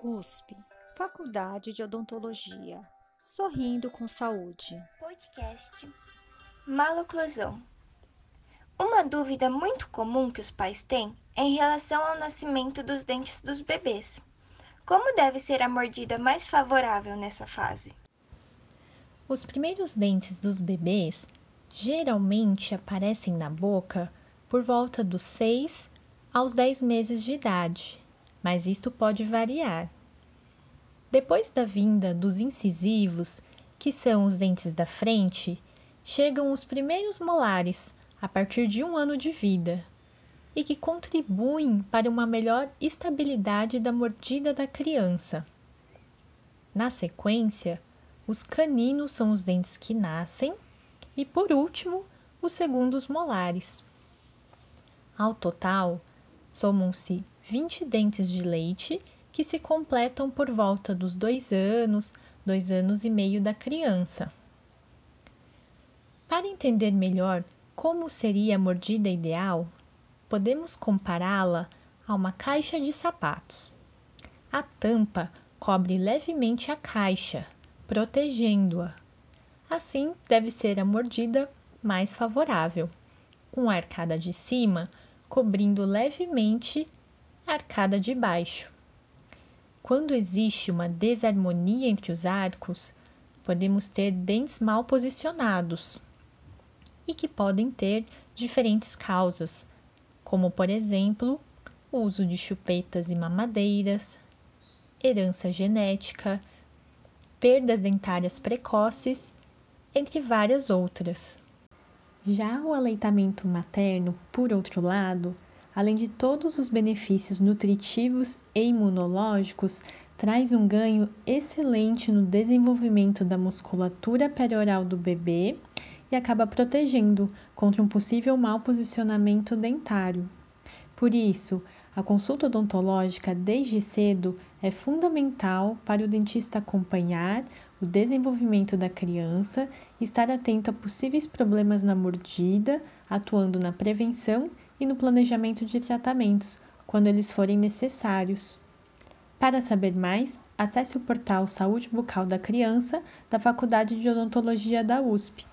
USP, Faculdade de Odontologia. Sorrindo com saúde. Podcast Maloclusão. Uma dúvida muito comum que os pais têm é em relação ao nascimento dos dentes dos bebês. Como deve ser a mordida mais favorável nessa fase? Os primeiros dentes dos bebês geralmente aparecem na boca por volta dos 6 aos 10 meses de idade mas isto pode variar. Depois da vinda dos incisivos, que são os dentes da frente, chegam os primeiros molares a partir de um ano de vida e que contribuem para uma melhor estabilidade da mordida da criança. Na sequência, os caninos são os dentes que nascem e, por último, os segundos molares. Ao total, somam-se 20 dentes de leite que se completam por volta dos dois anos, dois anos e meio da criança. Para entender melhor como seria a mordida ideal, podemos compará-la a uma caixa de sapatos. A tampa cobre levemente a caixa, protegendo-a. Assim, deve ser a mordida mais favorável, com a arcada de cima cobrindo levemente arcada de baixo. Quando existe uma desarmonia entre os arcos, podemos ter dentes mal posicionados e que podem ter diferentes causas, como por exemplo, o uso de chupetas e mamadeiras, herança genética, perdas dentárias precoces, entre várias outras. Já o aleitamento materno, por outro lado, além de todos os benefícios nutritivos e imunológicos, traz um ganho excelente no desenvolvimento da musculatura perioral do bebê e acaba protegendo contra um possível mau posicionamento dentário. Por isso, a consulta odontológica desde cedo é fundamental para o dentista acompanhar o desenvolvimento da criança e estar atento a possíveis problemas na mordida, atuando na prevenção e no planejamento de tratamentos, quando eles forem necessários. Para saber mais, acesse o portal Saúde Bucal da Criança da Faculdade de Odontologia da USP.